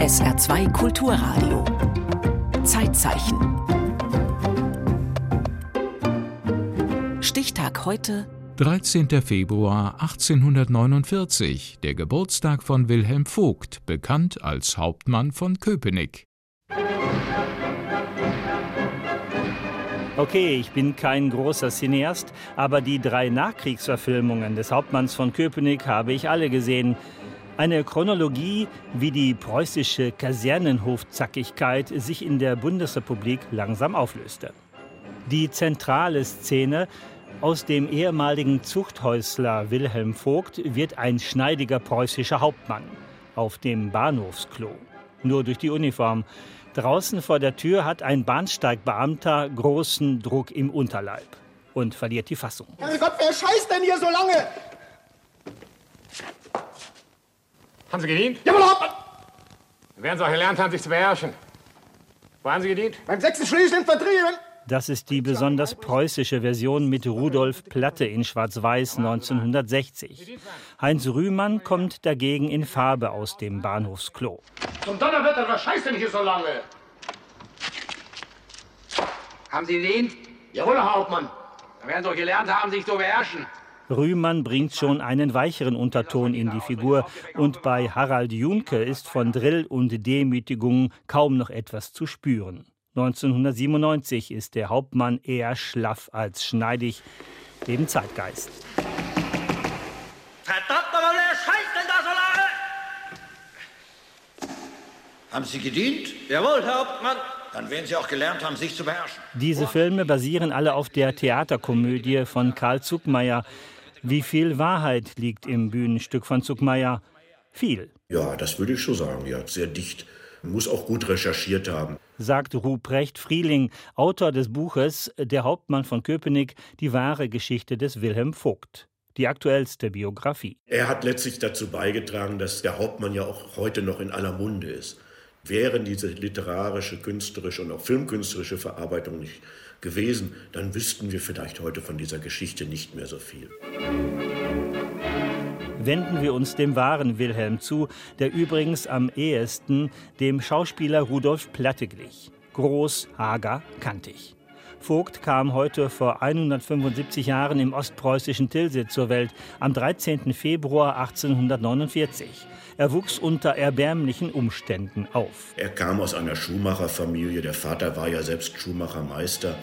SR2 Kulturradio. Zeitzeichen. Stichtag heute 13. Februar 1849, der Geburtstag von Wilhelm Vogt, bekannt als Hauptmann von Köpenick. Okay, ich bin kein großer Cineast, aber die drei Nachkriegsverfilmungen des Hauptmanns von Köpenick habe ich alle gesehen. Eine Chronologie, wie die preußische Kasernenhofzackigkeit sich in der Bundesrepublik langsam auflöste. Die zentrale Szene aus dem ehemaligen Zuchthäusler Wilhelm Vogt wird ein schneidiger preußischer Hauptmann auf dem Bahnhofsklo. Nur durch die Uniform. Draußen vor der Tür hat ein Bahnsteigbeamter großen Druck im Unterleib und verliert die Fassung. Herrgott, wer scheißt denn hier so lange? Haben Sie gedient? Jawohl, Hauptmann! Werden Sie auch gelernt haben, sich zu beherrschen. Wo haben Sie gedient? Beim 6. Schlesischen Vertrieben. Das ist die besonders preußische Version mit Rudolf Platte in Schwarz-Weiß 1960. Heinz Rühmann kommt dagegen in Farbe aus dem Bahnhofsklo. Zum Donnerwetter, was scheißt denn hier so lange? Haben Sie gedient? Jawohl, Herr Hauptmann. Dann werden Sie auch gelernt haben, sich zu beherrschen. Rühmann bringt schon einen weicheren Unterton in die Figur und bei Harald Junke ist von Drill und Demütigung kaum noch etwas zu spüren. 1997 ist der Hauptmann eher schlaff als schneidig, dem Zeitgeist. Verdammt nochmal, wer scheißt denn da so lange? Haben Sie gedient? Jawohl, Herr Hauptmann. Dann werden Sie auch gelernt haben, sich zu beherrschen. Diese Filme basieren alle auf der Theaterkomödie von Karl Zuckmeier. Wie viel Wahrheit liegt im Bühnenstück von Zuckmeier? Viel. Ja, das würde ich schon sagen. Ja, sehr dicht. Muss auch gut recherchiert haben. Sagt Ruprecht Frieling, Autor des Buches Der Hauptmann von Köpenick, die wahre Geschichte des Wilhelm Vogt. Die aktuellste Biografie. Er hat letztlich dazu beigetragen, dass der Hauptmann ja auch heute noch in aller Munde ist. Wären diese literarische, künstlerische und auch filmkünstlerische Verarbeitung nicht gewesen, dann wüssten wir vielleicht heute von dieser Geschichte nicht mehr so viel. Wenden wir uns dem wahren Wilhelm zu, der übrigens am ehesten dem Schauspieler Rudolf Platte glich. Groß, hager, kantig. Vogt kam heute vor 175 Jahren im ostpreußischen Tilsit zur Welt, am 13. Februar 1849. Er wuchs unter erbärmlichen Umständen auf. Er kam aus einer Schuhmacherfamilie. Der Vater war ja selbst Schuhmachermeister.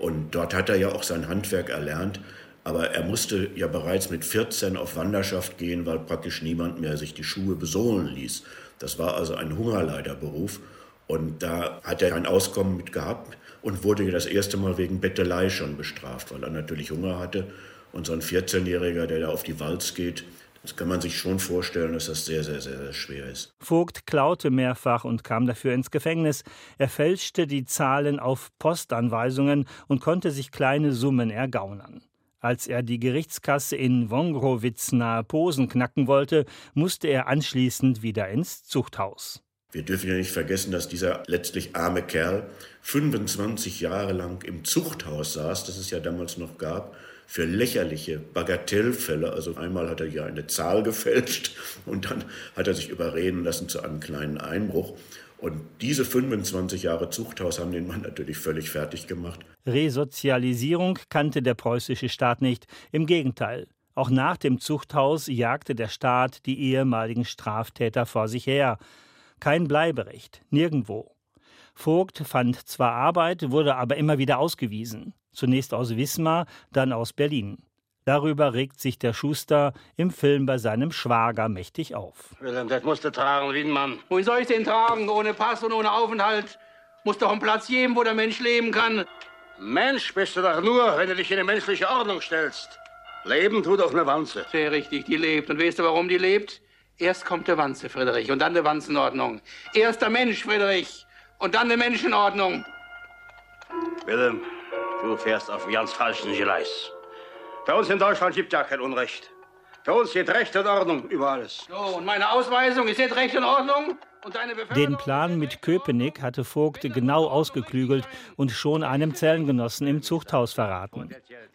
Und dort hat er ja auch sein Handwerk erlernt. Aber er musste ja bereits mit 14 auf Wanderschaft gehen, weil praktisch niemand mehr sich die Schuhe besohlen ließ. Das war also ein Hungerleiderberuf. Und da hat er kein Auskommen mit gehabt und wurde das erste Mal wegen Bettelei schon bestraft, weil er natürlich Hunger hatte. Und so ein 14-Jähriger, der da auf die Walz geht, das kann man sich schon vorstellen, dass das sehr, sehr, sehr, sehr schwer ist. Vogt klaute mehrfach und kam dafür ins Gefängnis. Er fälschte die Zahlen auf Postanweisungen und konnte sich kleine Summen ergaunern. Als er die Gerichtskasse in Wongrowitz nahe Posen knacken wollte, musste er anschließend wieder ins Zuchthaus. Wir dürfen ja nicht vergessen, dass dieser letztlich arme Kerl 25 Jahre lang im Zuchthaus saß, das es ja damals noch gab, für lächerliche Bagatellfälle. Also einmal hat er ja eine Zahl gefälscht und dann hat er sich überreden lassen zu einem kleinen Einbruch. Und diese 25 Jahre Zuchthaus haben den Mann natürlich völlig fertig gemacht. Resozialisierung kannte der preußische Staat nicht. Im Gegenteil. Auch nach dem Zuchthaus jagte der Staat die ehemaligen Straftäter vor sich her. Kein Bleiberecht, nirgendwo. Vogt fand zwar Arbeit, wurde aber immer wieder ausgewiesen. Zunächst aus Wismar, dann aus Berlin. Darüber regt sich der Schuster im Film bei seinem Schwager mächtig auf. Wilhelm, das musst du tragen wie ein Mann. Wohin soll ich den tragen? Ohne Pass und ohne Aufenthalt? Muss doch einen Platz geben, wo der Mensch leben kann. Mensch bist du doch nur, wenn du dich in eine menschliche Ordnung stellst. Leben tut doch eine Wanze. Sehr richtig, die lebt. Und weißt du, warum die lebt? Erst kommt der Wanze, Friedrich, und dann die Wanzenordnung. Erst der Mensch, Friedrich, und dann die Menschenordnung. Wilhelm, du fährst auf dem ganz falschen Gleis. Bei uns in Deutschland gibt ja kein Unrecht. Für uns geht Recht und Ordnung über alles. So, und meine Ausweisung ist jetzt Recht und Ordnung? Den Plan mit Köpenick hatte Vogt genau ausgeklügelt und schon einem Zellengenossen im Zuchthaus verraten.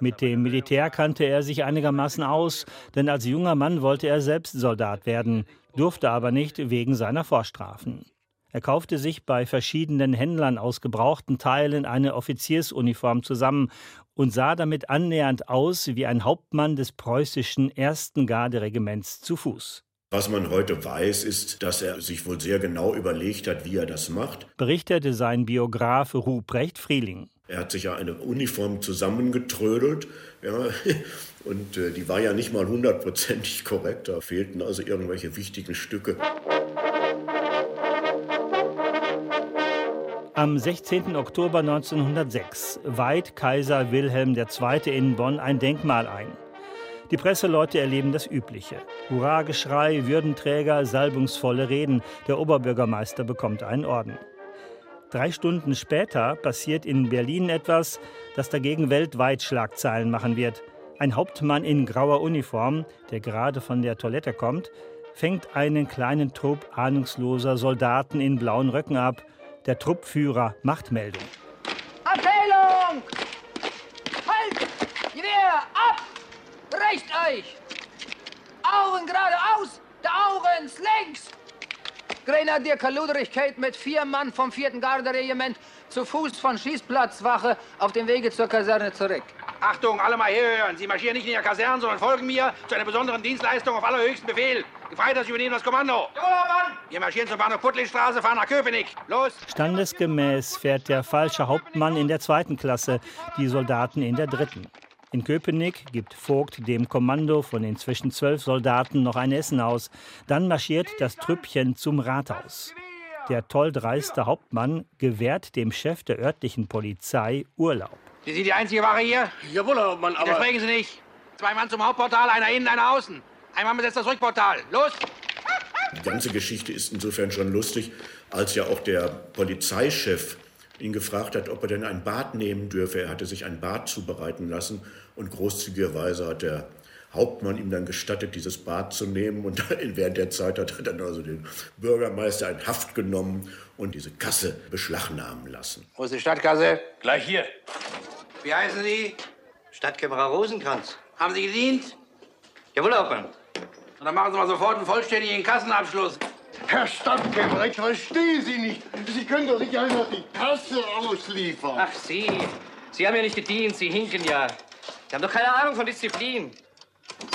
Mit dem Militär kannte er sich einigermaßen aus, denn als junger Mann wollte er selbst Soldat werden, durfte aber nicht wegen seiner Vorstrafen. Er kaufte sich bei verschiedenen Händlern aus gebrauchten Teilen eine Offiziersuniform zusammen und sah damit annähernd aus wie ein Hauptmann des preußischen ersten Garderegiments zu Fuß. Was man heute weiß, ist, dass er sich wohl sehr genau überlegt hat, wie er das macht. Berichtete sein Biograf Ruprecht Frieling. Er hat sich ja eine Uniform zusammengetrödelt, ja, und äh, die war ja nicht mal hundertprozentig korrekt. Da fehlten also irgendwelche wichtigen Stücke. Am 16. Oktober 1906 weiht Kaiser Wilhelm II. in Bonn ein Denkmal ein. Die Presseleute erleben das Übliche. Hurrageschrei, Würdenträger, salbungsvolle Reden. Der Oberbürgermeister bekommt einen Orden. Drei Stunden später passiert in Berlin etwas, das dagegen weltweit Schlagzeilen machen wird. Ein Hauptmann in grauer Uniform, der gerade von der Toilette kommt, fängt einen kleinen Trupp ahnungsloser Soldaten in blauen Röcken ab. Der Truppführer macht Meldung. Recht euch! Augen geradeaus, der Augen links! Grenadier Kaludrigkeit mit vier Mann vom 4. Garderegiment zu Fuß von Schießplatzwache auf dem Wege zur Kaserne zurück. Achtung, alle mal herhören. Sie marschieren nicht in Ihr Kaserne, sondern folgen mir zu einer besonderen Dienstleistung auf allerhöchsten Befehl. Gefreiter, Sie übernehmen das Kommando. Jawohl, Mann! Wir marschieren zur Bahnhof Puttlichstraße, fahren nach Köpenick. Los! Standesgemäß fährt der falsche Hauptmann in der zweiten Klasse, die Soldaten in der dritten. In Köpenick gibt Vogt dem Kommando von inzwischen zwölf Soldaten noch ein Essen aus. Dann marschiert das Trüppchen zum Rathaus. Der tolldreiste Hauptmann gewährt dem Chef der örtlichen Polizei Urlaub. Sie sind die einzige Wache hier? Jawohl, Hauptmann, aber... Widersprechen Sie nicht. Zwei Mann zum Hauptportal, einer innen, einer außen. Ein Mann besetzt das Rückportal. Los! Die ganze Geschichte ist insofern schon lustig, als ja auch der Polizeichef ihn gefragt hat, ob er denn ein Bad nehmen dürfe. Er hatte sich ein Bad zubereiten lassen und großzügigerweise hat der Hauptmann ihm dann gestattet, dieses Bad zu nehmen. Und während der Zeit hat er dann also den Bürgermeister in Haft genommen und diese Kasse beschlagnahmen lassen. Wo ist die Stadtkasse? Gleich hier. Wie heißen Sie? Stadtkämmerer Rosenkranz. Haben Sie gedient? Jawohl, Hauptmann. Und dann machen Sie mal sofort einen vollständigen Kassenabschluss. Herr Stadtkämmerer, ich verstehe Sie nicht. Sie können doch nicht einfach die Kasse ausliefern. Ach, Sie. Sie haben ja nicht gedient, Sie hinken ja. Sie haben doch keine Ahnung von Disziplin.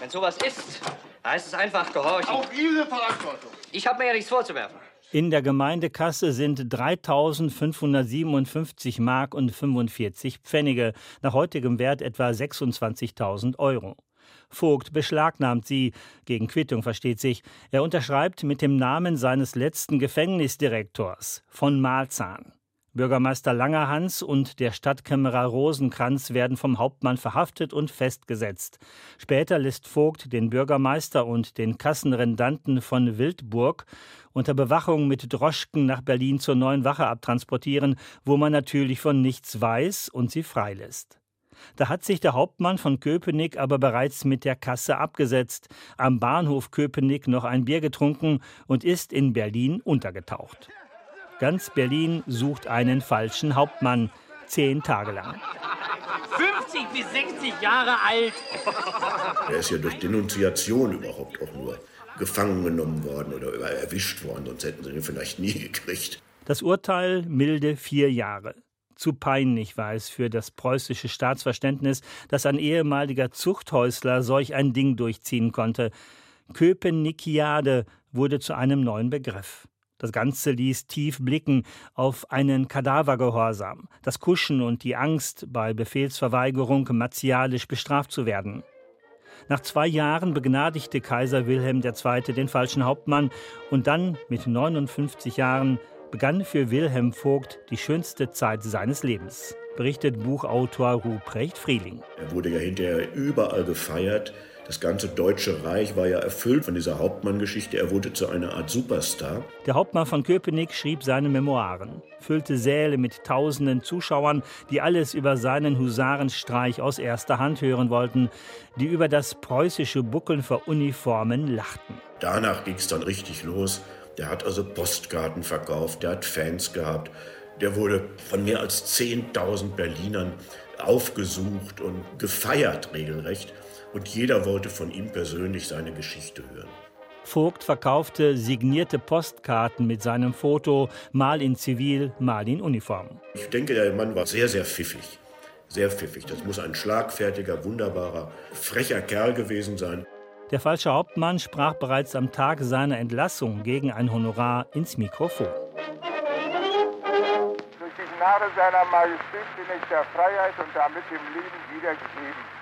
Wenn sowas ist, heißt es einfach gehorchen. Auch Ihre Verantwortung. Ich habe mir ja nichts vorzuwerfen. In der Gemeindekasse sind 3.557 Mark und 45 Pfennige, nach heutigem Wert etwa 26.000 Euro. Vogt beschlagnahmt sie, gegen Quittung versteht sich. Er unterschreibt mit dem Namen seines letzten Gefängnisdirektors, von Malzahn. Bürgermeister Langerhans und der Stadtkämmerer Rosenkranz werden vom Hauptmann verhaftet und festgesetzt. Später lässt Vogt den Bürgermeister und den Kassenrendanten von Wildburg unter Bewachung mit Droschken nach Berlin zur neuen Wache abtransportieren, wo man natürlich von nichts weiß und sie freilässt. Da hat sich der Hauptmann von Köpenick aber bereits mit der Kasse abgesetzt, am Bahnhof Köpenick noch ein Bier getrunken und ist in Berlin untergetaucht. Ganz Berlin sucht einen falschen Hauptmann, zehn Tage lang. 50 bis 60 Jahre alt. Er ist ja durch Denunziation überhaupt auch nur gefangen genommen worden oder erwischt worden, sonst hätten sie ihn vielleicht nie gekriegt. Das Urteil milde vier Jahre. Zu peinlich war es für das preußische Staatsverständnis, dass ein ehemaliger Zuchthäusler solch ein Ding durchziehen konnte. Köpenickiade wurde zu einem neuen Begriff. Das Ganze ließ tief blicken auf einen Kadavergehorsam, das Kuschen und die Angst, bei Befehlsverweigerung martialisch bestraft zu werden. Nach zwei Jahren begnadigte Kaiser Wilhelm II. den falschen Hauptmann und dann mit 59 Jahren begann für Wilhelm Vogt die schönste Zeit seines Lebens, berichtet Buchautor Ruprecht Frieling. Er wurde ja hinterher überall gefeiert. Das ganze Deutsche Reich war ja erfüllt von dieser Hauptmann-Geschichte. Er wurde zu einer Art Superstar. Der Hauptmann von Köpenick schrieb seine Memoiren, füllte Säle mit tausenden Zuschauern, die alles über seinen Husarenstreich aus erster Hand hören wollten, die über das preußische Buckeln vor Uniformen lachten. Danach ging es dann richtig los. Der hat also Postkarten verkauft, der hat Fans gehabt. Der wurde von mehr als 10.000 Berlinern aufgesucht und gefeiert regelrecht. Und jeder wollte von ihm persönlich seine Geschichte hören. Vogt verkaufte signierte Postkarten mit seinem Foto, mal in Zivil, mal in Uniform. Ich denke, der Mann war sehr, sehr pfiffig. Sehr pfiffig. Das muss ein schlagfertiger, wunderbarer, frecher Kerl gewesen sein. Der falsche Hauptmann sprach bereits am Tag seiner Entlassung gegen ein Honorar ins Mikrofon. Durch die Gnade seiner Majestät bin ich der Freiheit und damit dem Leben wiedergegeben.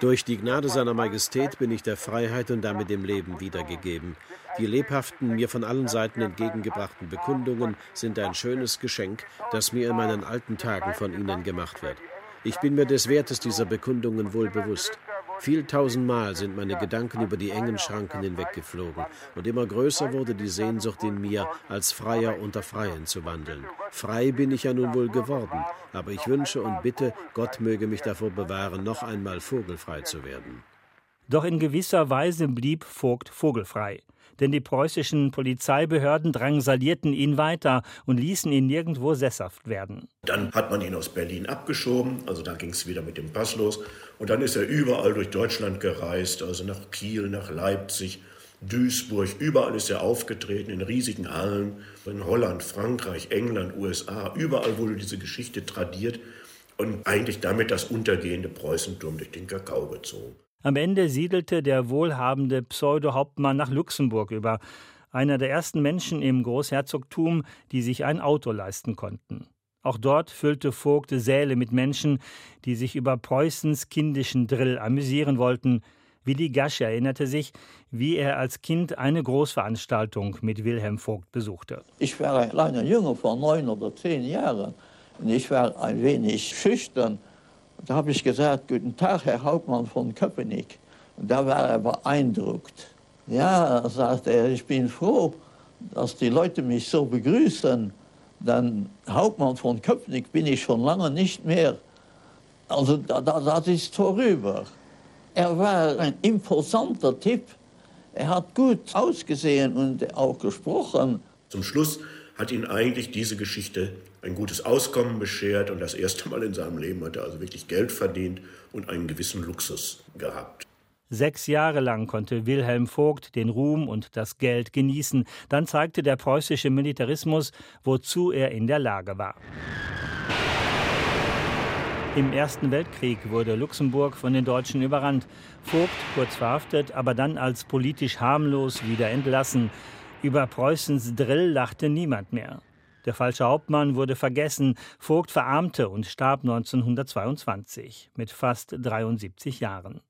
Durch die Gnade seiner Majestät bin ich der Freiheit und damit dem Leben wiedergegeben. Die lebhaften, mir von allen Seiten entgegengebrachten Bekundungen sind ein schönes Geschenk, das mir in meinen alten Tagen von Ihnen gemacht wird. Ich bin mir des Wertes dieser Bekundungen wohl bewusst. Viel tausendmal sind meine Gedanken über die engen Schranken hinweggeflogen, und immer größer wurde die Sehnsucht in mir, als Freier unter Freien zu wandeln. Frei bin ich ja nun wohl geworden, aber ich wünsche und bitte, Gott möge mich davor bewahren, noch einmal vogelfrei zu werden. Doch in gewisser Weise blieb Vogt vogelfrei denn die preußischen Polizeibehörden drangsalierten ihn weiter und ließen ihn nirgendwo sesshaft werden. Dann hat man ihn aus Berlin abgeschoben, also dann ging es wieder mit dem Pass los. Und dann ist er überall durch Deutschland gereist, also nach Kiel, nach Leipzig, Duisburg, überall ist er aufgetreten, in riesigen Hallen, in Holland, Frankreich, England, USA, überall wurde diese Geschichte tradiert und eigentlich damit das untergehende Preußentum durch den Kakao gezogen. Am Ende siedelte der wohlhabende Pseudo-Hauptmann nach Luxemburg über, einer der ersten Menschen im Großherzogtum, die sich ein Auto leisten konnten. Auch dort füllte Vogt Säle mit Menschen, die sich über Preußens kindischen Drill amüsieren wollten. Willi Gasch erinnerte sich, wie er als Kind eine Großveranstaltung mit Wilhelm Vogt besuchte. Ich war ein kleiner Junge von neun oder zehn Jahren und ich war ein wenig schüchtern. Da habe ich gesagt, guten Tag, Herr Hauptmann von Köpenick. Und da war er beeindruckt. Ja, sagt er, ich bin froh, dass die Leute mich so begrüßen. Denn Hauptmann von Köpenick bin ich schon lange nicht mehr. Also da, da, das ist vorüber. Er war ein imposanter Typ. Er hat gut ausgesehen und auch gesprochen. Zum Schluss hat ihn eigentlich diese Geschichte ein gutes Auskommen beschert und das erste Mal in seinem Leben hat er also wirklich Geld verdient und einen gewissen Luxus gehabt. Sechs Jahre lang konnte Wilhelm Vogt den Ruhm und das Geld genießen. Dann zeigte der preußische Militarismus, wozu er in der Lage war. Im Ersten Weltkrieg wurde Luxemburg von den Deutschen überrannt. Vogt kurz verhaftet, aber dann als politisch harmlos wieder entlassen. Über Preußens Drill lachte niemand mehr. Der falsche Hauptmann wurde vergessen, Vogt verarmte und starb 1922 mit fast 73 Jahren.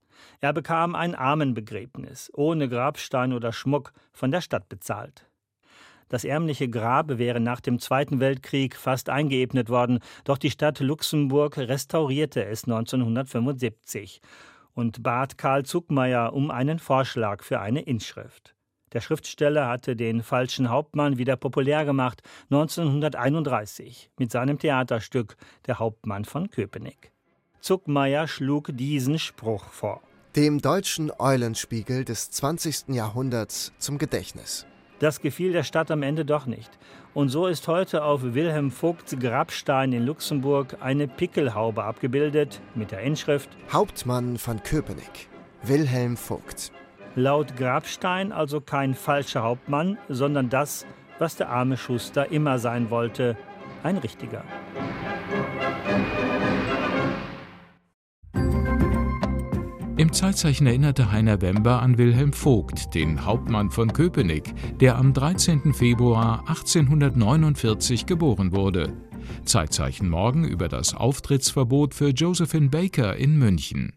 Er bekam ein Armenbegräbnis, ohne Grabstein oder Schmuck, von der Stadt bezahlt. Das ärmliche Grab wäre nach dem Zweiten Weltkrieg fast eingeebnet worden, doch die Stadt Luxemburg restaurierte es 1975 und bat Karl Zuckmeier um einen Vorschlag für eine Inschrift. Der Schriftsteller hatte den falschen Hauptmann wieder populär gemacht 1931 mit seinem Theaterstück Der Hauptmann von Köpenick. Zuckmeier schlug diesen Spruch vor. Dem deutschen Eulenspiegel des 20. Jahrhunderts zum Gedächtnis. Das gefiel der Stadt am Ende doch nicht. Und so ist heute auf Wilhelm Vogts Grabstein in Luxemburg eine Pickelhaube abgebildet mit der Inschrift Hauptmann von Köpenick, Wilhelm Vogt. Laut Grabstein also kein falscher Hauptmann, sondern das, was der arme Schuster immer sein wollte, ein richtiger. Im Zeitzeichen erinnerte Heiner Wember an Wilhelm Vogt, den Hauptmann von Köpenick, der am 13. Februar 1849 geboren wurde. Zeitzeichen morgen über das Auftrittsverbot für Josephine Baker in München.